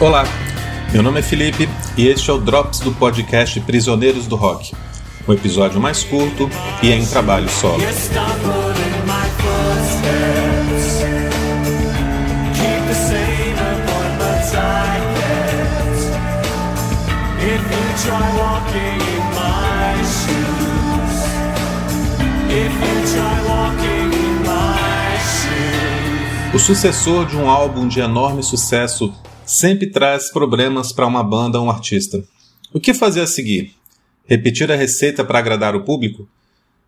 Olá, meu nome é Felipe e este é o Drops do podcast Prisioneiros do Rock. Um episódio mais curto e em trabalho solo. O sucessor de um álbum de enorme sucesso sempre traz problemas para uma banda ou um artista. O que fazer a seguir? Repetir a receita para agradar o público?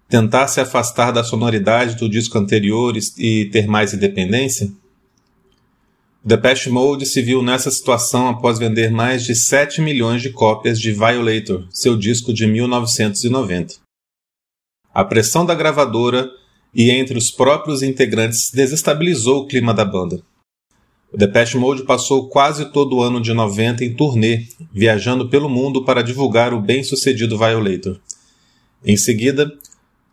Tentar se afastar da sonoridade do disco anterior e ter mais independência? Depeche Mode se viu nessa situação após vender mais de 7 milhões de cópias de Violator, seu disco de 1990. A pressão da gravadora e entre os próprios integrantes desestabilizou o clima da banda. O Depeche Mode passou quase todo o ano de 90 em turnê, viajando pelo mundo para divulgar o bem-sucedido Violator. Em seguida,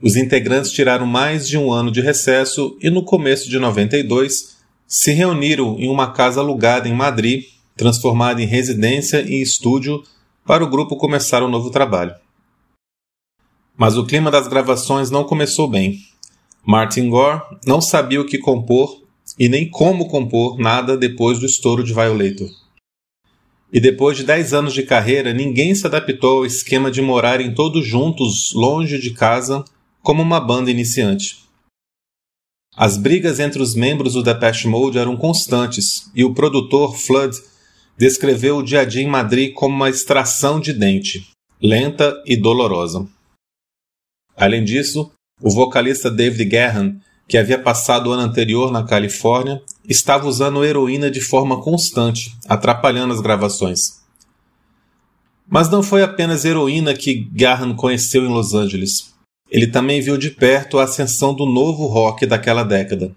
os integrantes tiraram mais de um ano de recesso e no começo de 92 se reuniram em uma casa alugada em Madrid, transformada em residência e estúdio para o grupo começar um novo trabalho. Mas o clima das gravações não começou bem. Martin Gore não sabia o que compor e nem como compor nada depois do estouro de Violator. E depois de 10 anos de carreira, ninguém se adaptou ao esquema de morarem todos juntos, longe de casa, como uma banda iniciante. As brigas entre os membros do Depeche Mode eram constantes, e o produtor Flood descreveu o dia a dia em Madrid como uma extração de dente, lenta e dolorosa. Além disso, o vocalista David Guerran que havia passado o ano anterior na Califórnia, estava usando heroína de forma constante, atrapalhando as gravações. Mas não foi apenas heroína que Garran conheceu em Los Angeles. Ele também viu de perto a ascensão do novo rock daquela década,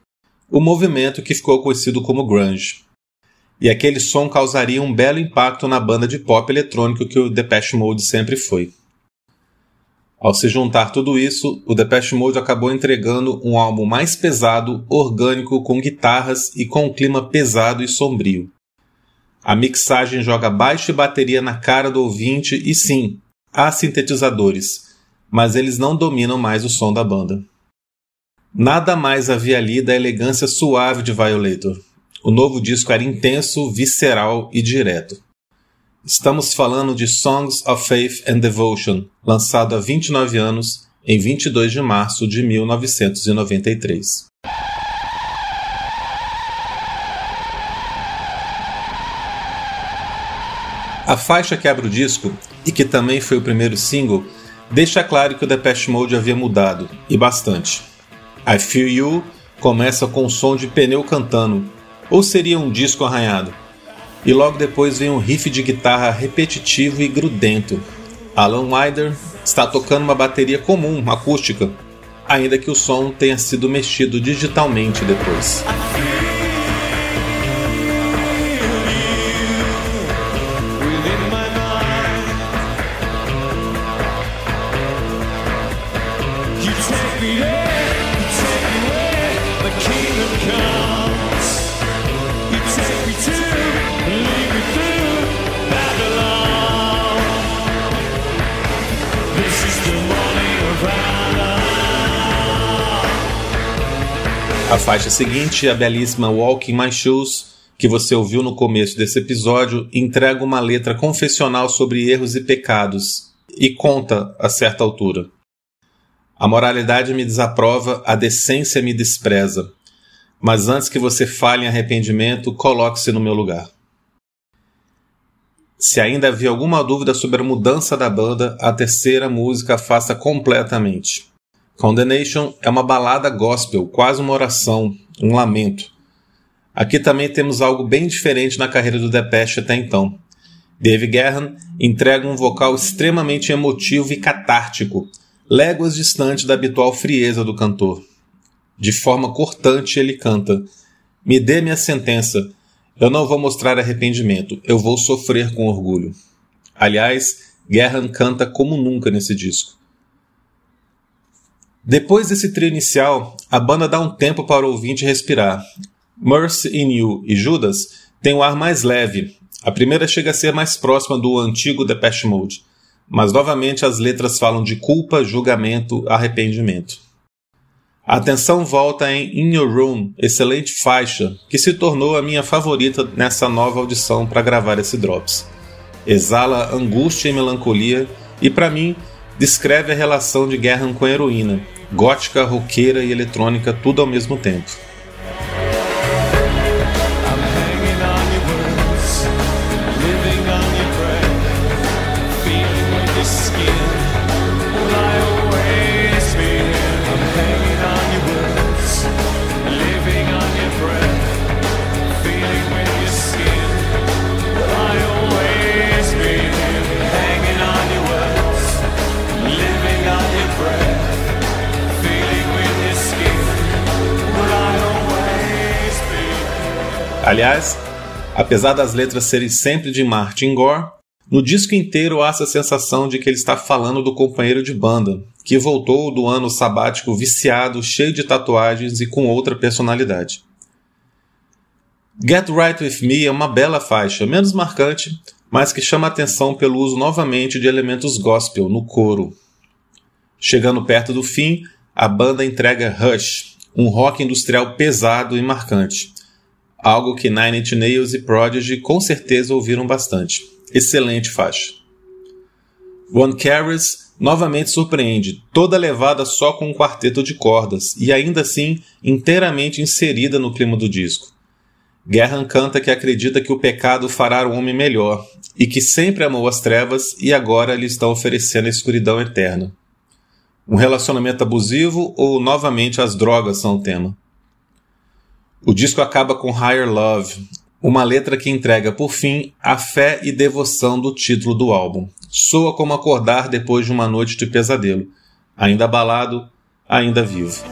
o movimento que ficou conhecido como grunge. E aquele som causaria um belo impacto na banda de pop eletrônico que o Depeche Mode sempre foi. Ao se juntar tudo isso, o Depeche Mode acabou entregando um álbum mais pesado, orgânico, com guitarras e com um clima pesado e sombrio. A mixagem joga baixo e bateria na cara do ouvinte e sim, há sintetizadores, mas eles não dominam mais o som da banda. Nada mais havia ali da elegância suave de Violator. O novo disco era intenso, visceral e direto. Estamos falando de Songs of Faith and Devotion, lançado há 29 anos, em 22 de março de 1993. A faixa que abre o disco, e que também foi o primeiro single, deixa claro que o Depeche Mode havia mudado, e bastante. I Feel You começa com o som de pneu cantando, ou seria um disco arranhado? E logo depois vem um riff de guitarra repetitivo e grudento. Alan Wider está tocando uma bateria comum, acústica, ainda que o som tenha sido mexido digitalmente depois. A faixa seguinte, a belíssima Walk in My Shoes, que você ouviu no começo desse episódio, entrega uma letra confessional sobre erros e pecados e conta a certa altura. A moralidade me desaprova, a decência me despreza. Mas antes que você fale em arrependimento, coloque-se no meu lugar. Se ainda havia alguma dúvida sobre a mudança da banda, a terceira música afasta completamente. Condemnation é uma balada gospel, quase uma oração, um lamento. Aqui também temos algo bem diferente na carreira do Depeche até então. Dave Gahan entrega um vocal extremamente emotivo e catártico, léguas distante da habitual frieza do cantor. De forma cortante ele canta: Me dê minha sentença. Eu não vou mostrar arrependimento, eu vou sofrer com orgulho. Aliás, Gahan canta como nunca nesse disco. Depois desse trio inicial, a banda dá um tempo para o ouvinte respirar. Mercy in You e Judas têm um ar mais leve, A primeira chega a ser mais próxima do antigo Depeche Mode, mas novamente as letras falam de culpa, julgamento, arrependimento. A atenção volta em In Your Room, excelente faixa, que se tornou a minha favorita nessa nova audição para gravar esse Drops. Exala angústia e melancolia e, para mim, descreve a relação de Guerra com a heroína, gótica, roqueira e eletrônica tudo ao mesmo tempo. Aliás, apesar das letras serem sempre de Martin Gore, no disco inteiro há essa sensação de que ele está falando do companheiro de banda, que voltou do ano sabático viciado, cheio de tatuagens e com outra personalidade. Get Right With Me é uma bela faixa, menos marcante, mas que chama atenção pelo uso novamente de elementos gospel no coro. Chegando perto do fim, a banda entrega Rush, um rock industrial pesado e marcante, algo que Nine Inch Nails e Prodigy com certeza ouviram bastante. Excelente faixa. One Carries novamente surpreende, toda levada só com um quarteto de cordas e ainda assim inteiramente inserida no clima do disco. Guerra canta que acredita que o pecado fará o homem melhor e que sempre amou as trevas e agora lhe está oferecendo a escuridão eterna. Um relacionamento abusivo ou novamente as drogas são o tema. O disco acaba com Higher Love, uma letra que entrega, por fim, a fé e devoção do título do álbum. Soa como acordar depois de uma noite de pesadelo. Ainda abalado, ainda vivo.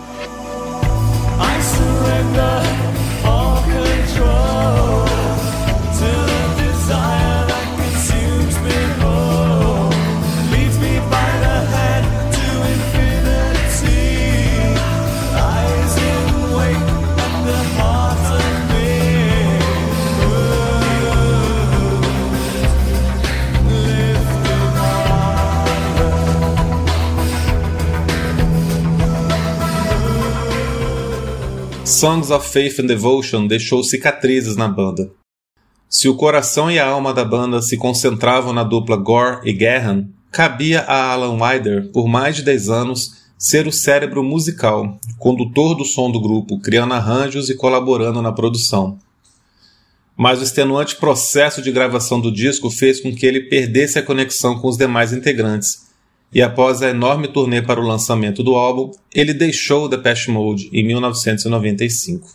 Songs of Faith and Devotion deixou cicatrizes na banda. Se o coração e a alma da banda se concentravam na dupla Gore e Gahan, cabia a Alan Wider, por mais de 10 anos, ser o cérebro musical, condutor do som do grupo, criando arranjos e colaborando na produção. Mas o extenuante processo de gravação do disco fez com que ele perdesse a conexão com os demais integrantes e após a enorme turnê para o lançamento do álbum, ele deixou o Depeche Mode em 1995.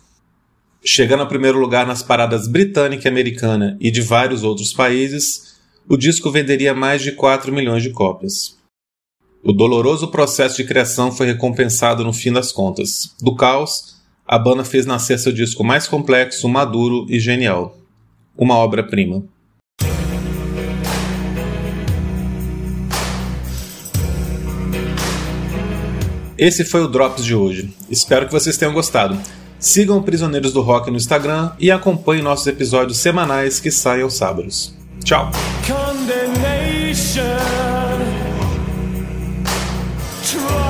Chegando ao primeiro lugar nas paradas britânica e americana e de vários outros países, o disco venderia mais de 4 milhões de cópias. O doloroso processo de criação foi recompensado no fim das contas. Do caos, a banda fez nascer seu disco mais complexo, maduro e genial. Uma obra-prima. Esse foi o Drops de hoje. Espero que vocês tenham gostado. Sigam Prisioneiros do Rock no Instagram e acompanhem nossos episódios semanais que saem aos sábados. Tchau! accusation